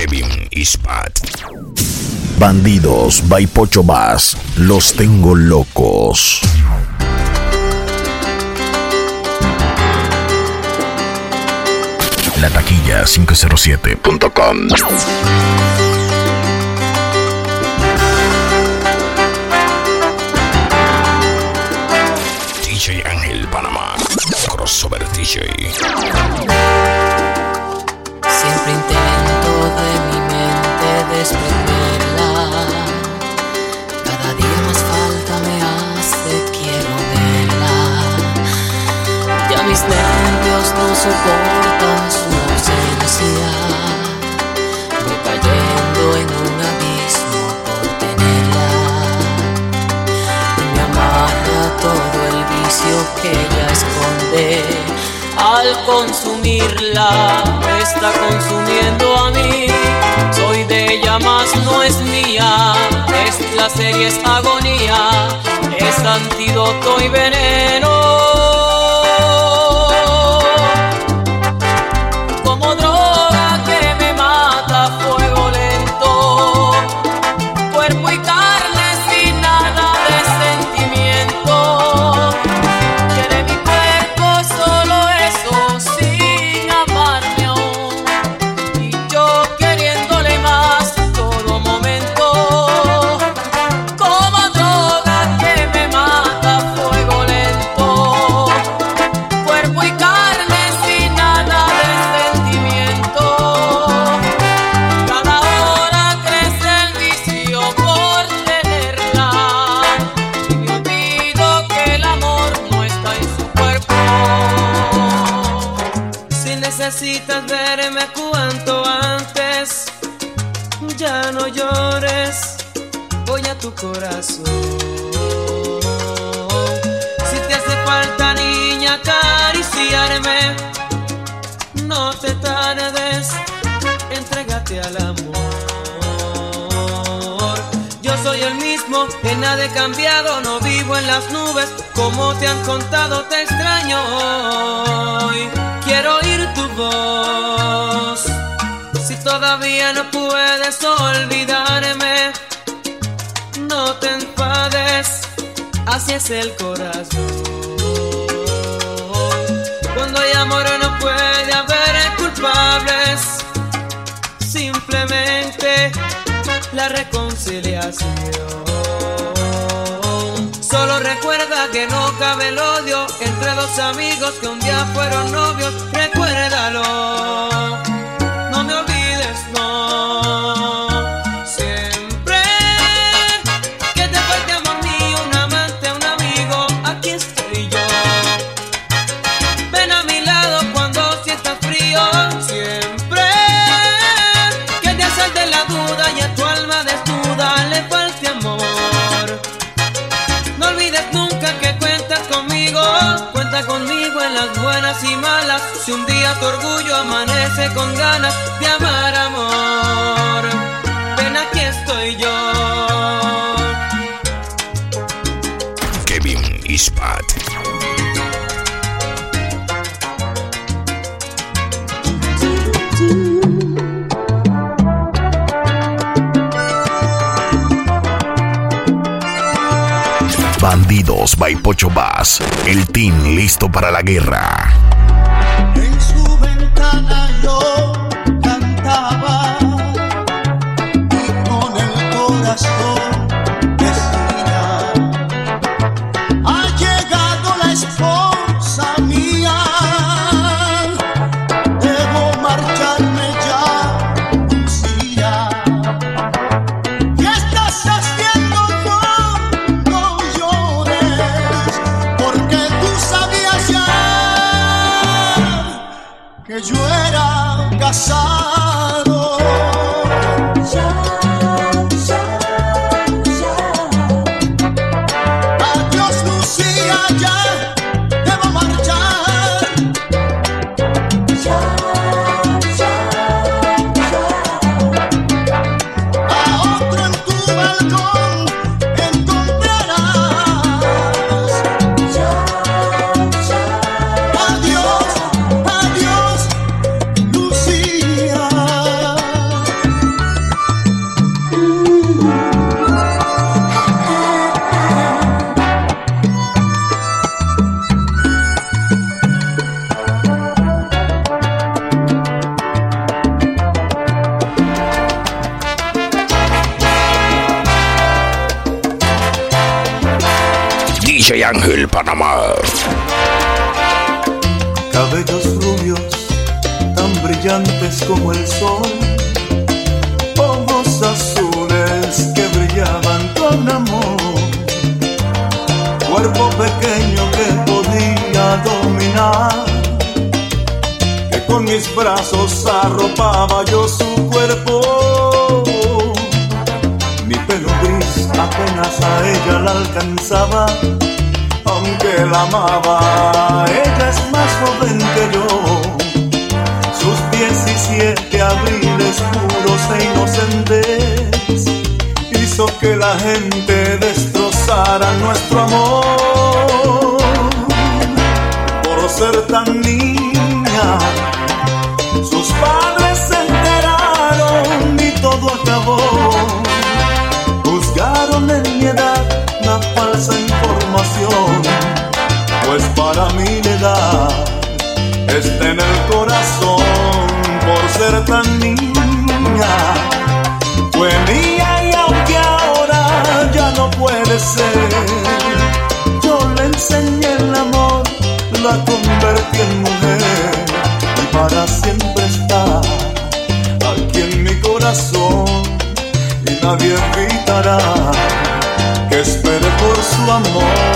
Kevin Ispat. Bandidos by Pocho Bass. Los tengo locos. La taquilla 507.com. DJ Ángel Panamá. Crossover DJ. Que ella esconde. Al consumirla, me está consumiendo a mí. Soy de ella, más no es mía. Es placer y es agonía. Es antídoto y veneno. Que nada he cambiado, no vivo en las nubes, como te han contado, te extraño hoy. Quiero oír tu voz, si todavía no puedes olvidarme, no te enfades, así es el corazón. Cuando hay amor no puede haber culpables, simplemente la reconciliación. Solo recuerda que no cabe el odio entre dos amigos que un día fueron novios. Recuérdalo, tu orgullo amanece con ganas de amar amor. Ven aquí estoy yo. Kevin Ispat. Bandidos by Pocho Bass. El team listo para la guerra. DJ Ángel Panamá. cabellos rubios tan brillantes como el sol, ojos azules que brillaban con amor, cuerpo pequeño que podía dominar, que con mis brazos arropaba yo su cuerpo. Mi pelo gris apenas a ella la alcanzaba aunque la amaba, ella es más joven que yo. Sus 17 abriles puros e inocentes hizo que la gente destrozara nuestro amor. Por ser tan niña, sus padres se enteraron y todo acabó. Juzgaron en mi edad la falsa pues para mí la edad está en el corazón por ser tan niña. Fue mía y aunque ahora ya no puede ser, yo le enseñé el amor, la convertí en mujer y para siempre está aquí en mi corazón y nadie evitará que espere por su amor.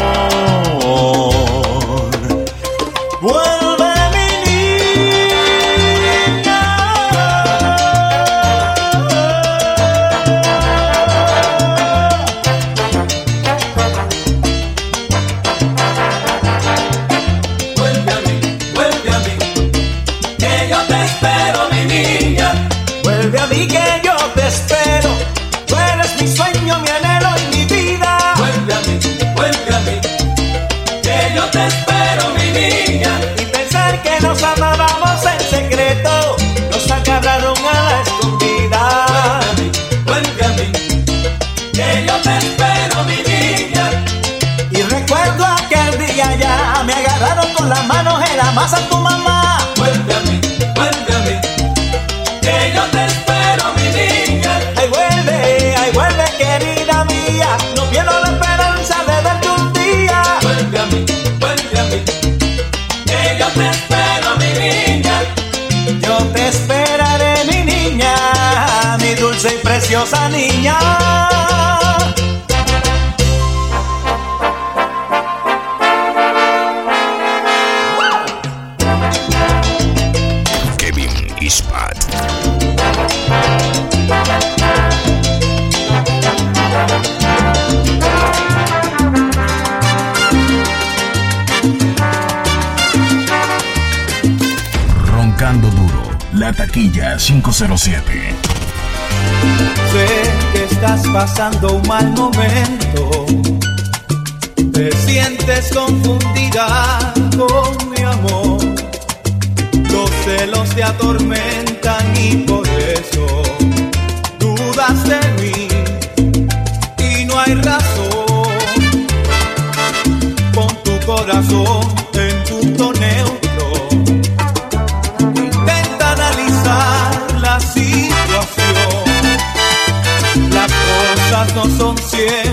Dulce y preciosa niña. Kevin Ispat. Roncando duro. La taquilla 507. Sé que estás pasando un mal momento. Te sientes confundida con mi amor. Los celos te atormentan y por eso dudas de mí. Y no hay razón. Pon tu corazón en punto neutro. Cosas no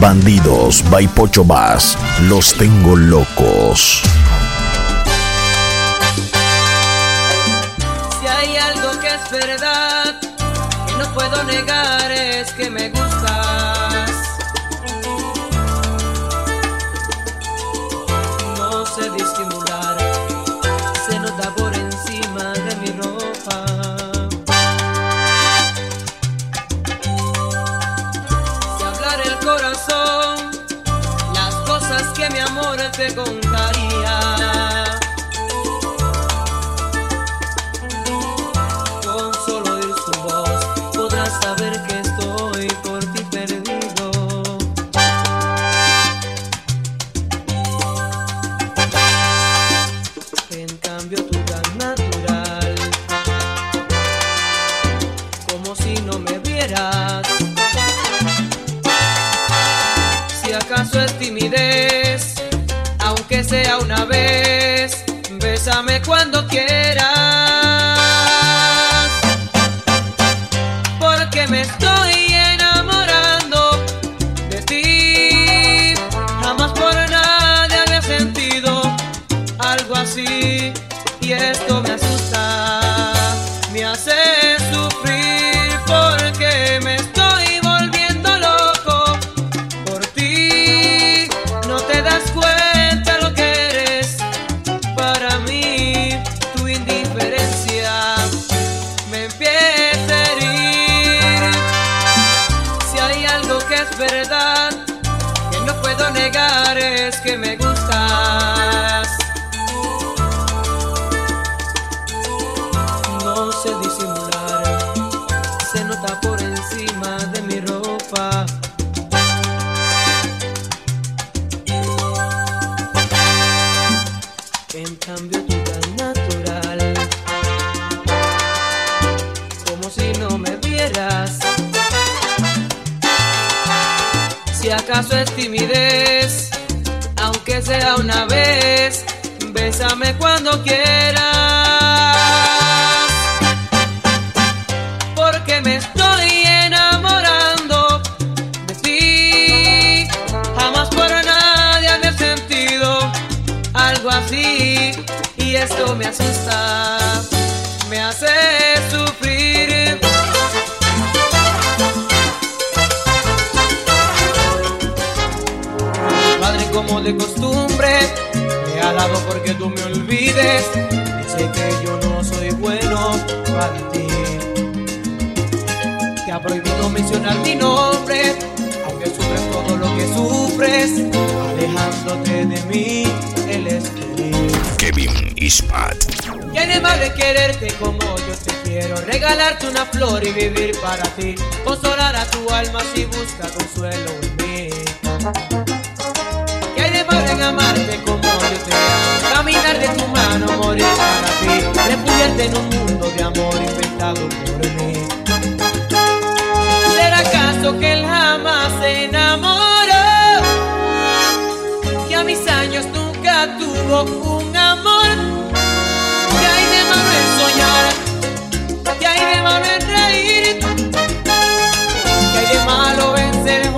Bandidos by Pocho Bass. Los tengo locos. Si hay algo que es verdad, que no puedo negar, es que me se contaría. Con solo oír su voz podrás saber que estoy por ti perdido. En cambio tu tan natural, como si no me vieras. Sea una vez, bésame cuando quieras. Acaso es timidez, aunque sea una vez, bésame cuando quieras. Me alabo porque tú me olvides. Dice que yo no soy bueno para ti. Te ha prohibido mencionar mi nombre, aunque sufres todo lo que sufres. Alejándote de mí, él es feliz. Kevin Ispat. ¿Qué hay de quererte como yo te quiero? Regalarte una flor y vivir para ti. Consolar a tu alma si busca consuelo en mí. ¿Qué hay de amarte como Caminar de tu mano, morir para ti. Refugiarte en un mundo de amor inventado por mí. ¿Será acaso que él jamás se enamoró? Que a mis años nunca tuvo un amor. ¿Qué hay de malo en soñar? ¿Qué hay de malo en reír? ¿Qué hay de malo en ser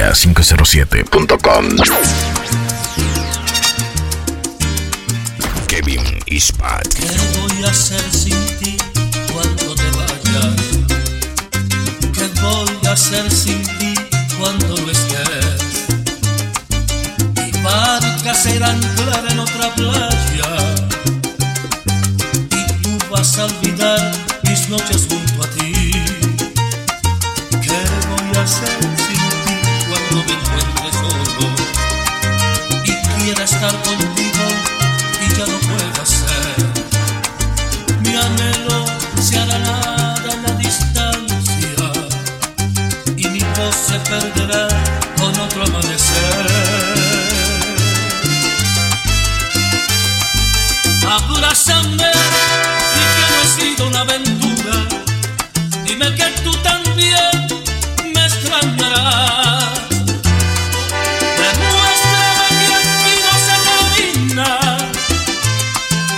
Música507.com Kevin Ispat ¿Qué voy a hacer sin ti cuando te vayas? ¿Qué voy a hacer sin ti cuando no estés? Mi barca será anclar en otra playa Abrázame, y que no he sido una aventura. Dime que tú también me extrañarás. Demuéstrame que aquí no se termina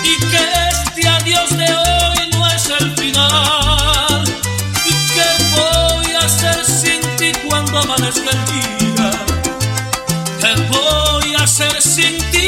y que este adiós de hoy no es el final. ¿Y que voy a hacer sin ti cuando amanezca el día? ¿Qué voy a hacer sin ti?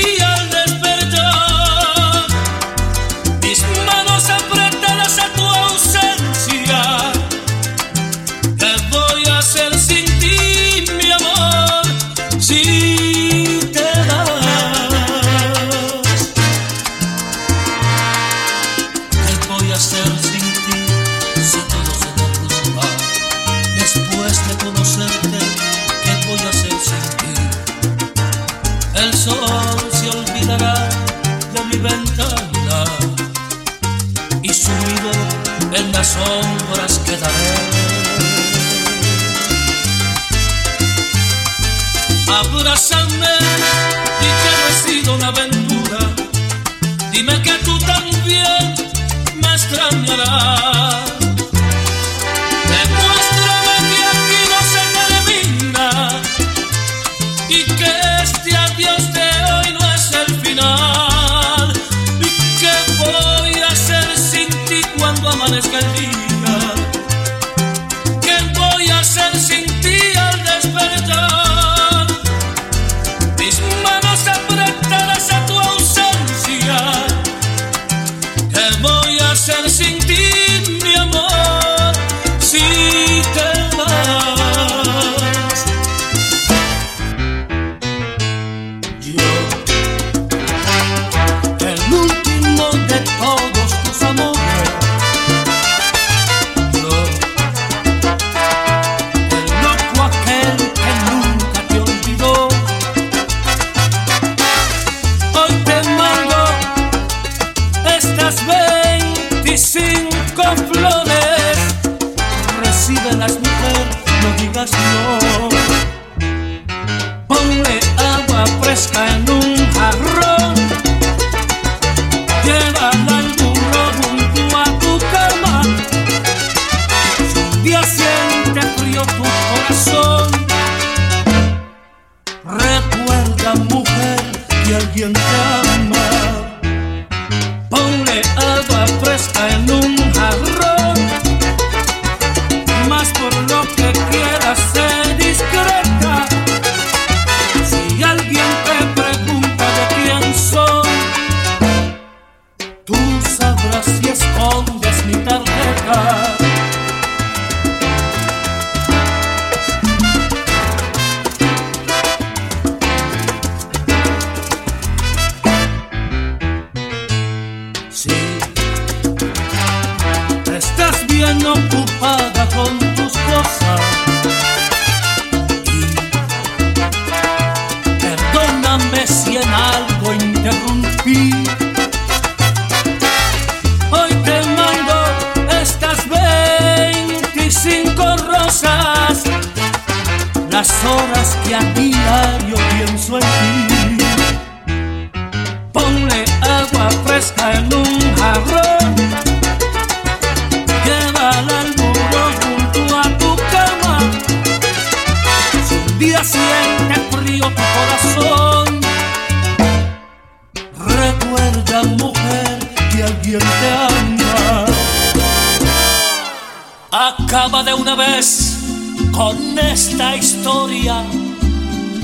el sol se olvidará de mi ventana y sumido en las sombras quedaré. Abrázame y que no he sido una aventura, dime que tú también me extrañarás. amanezca el día.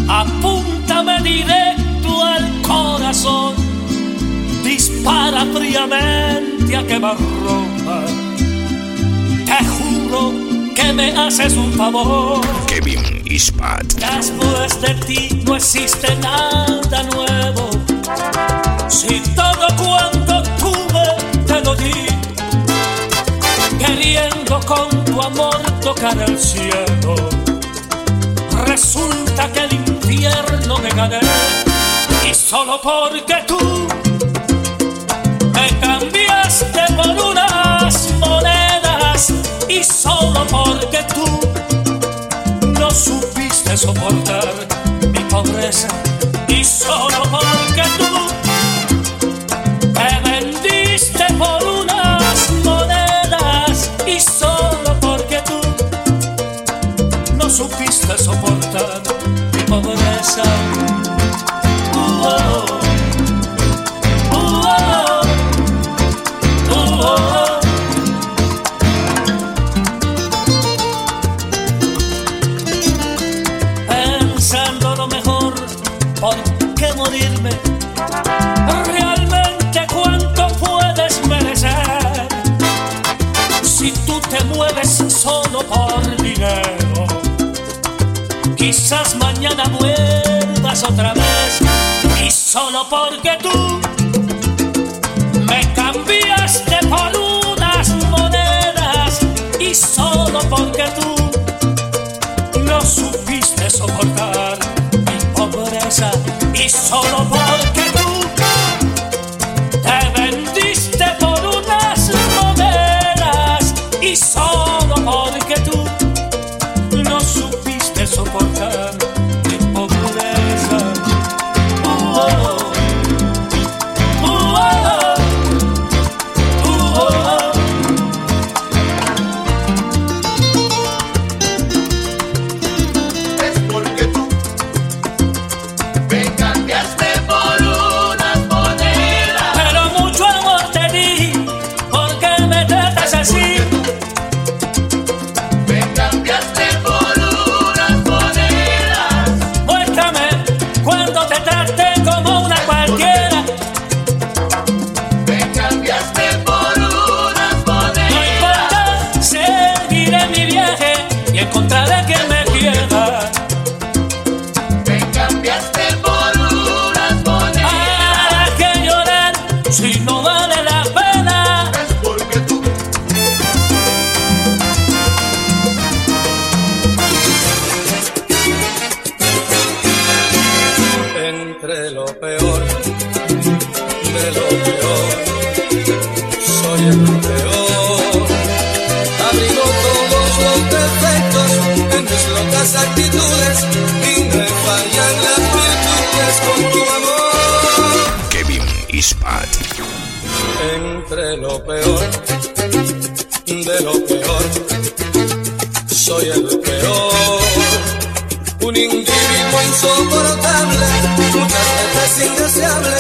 apúntame directo al corazón, dispara fríamente a quemarropa. Te juro que me haces un favor. Kevin Ispat. Después de ti no existe nada nuevo. Si todo cuanto tuve te lo di, queriendo con tu amor tocar el cielo resulta que el infierno me gané y solo porque tú me cambiaste por unas monedas y solo porque tú no supiste soportar mi pobreza y solo porque tú me vendiste por unas monedas y solo porque tú no supiste soportar Quizás mañana vuelvas otra vez. Y solo porque tú me cambiaste por unas monedas. Y solo porque tú no supiste soportar mi pobreza. Y solo porque lo peor de lo peor. Soy el peor. Un individuo insoportable, muchas veces indeseable.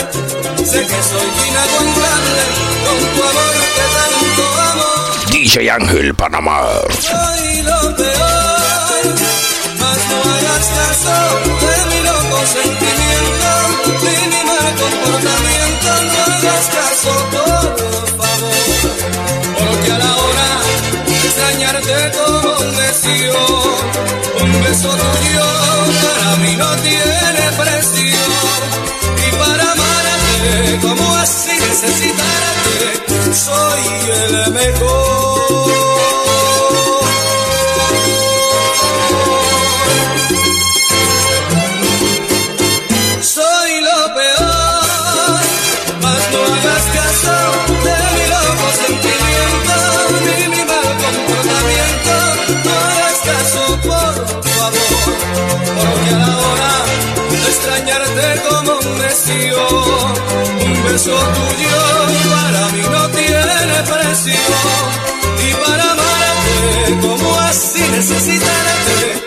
Sé que soy inaguantable con tu amor que tanto amo. DJ Ángel Panamá. Soy lo peor, mas no hagas caso de mi loco sentimiento, de mi mal comportamiento. No hagas caso, por extrañarte como un beso tuyo para mí no tiene precio. Y para amarte como así necesitarte, soy el mejor. Soy lo peor, mas no hagas caso un beso tuyo para mí no tiene precio. Y para amarte como así necesitarte,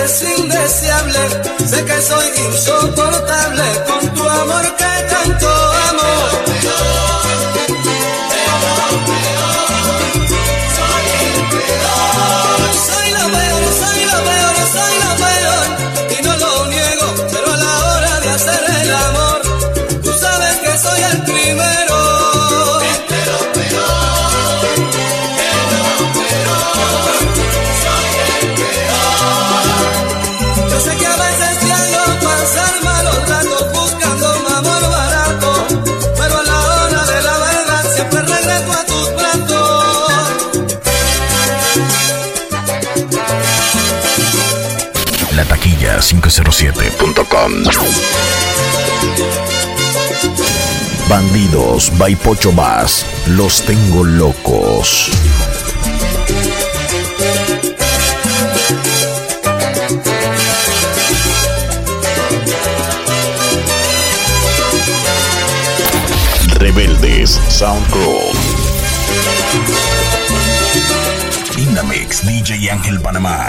veces indeseable. Sé que soy insoportable con tu amor 507.com. Bandidos by Pocho Más. Los tengo locos. Rebeldes Sound Crew. Inamix DJ Ángel Panamá.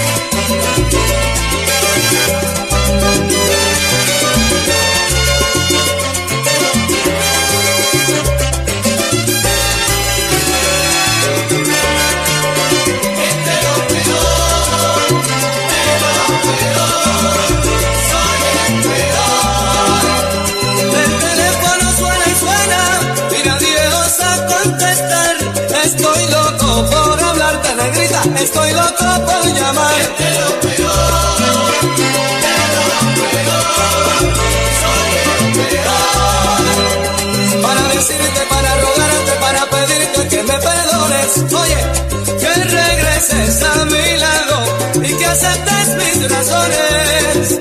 Yeah. Aceptes mis razones.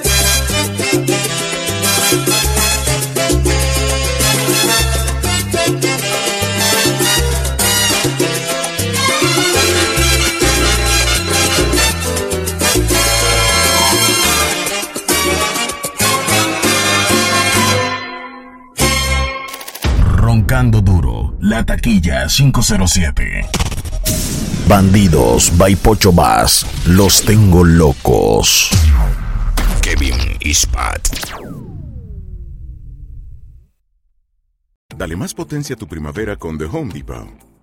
Roncando duro. La taquilla 507. Bandidos by Pocho Más. Los tengo locos. Kevin Ispat. Dale más potencia a tu primavera con The Home Depot.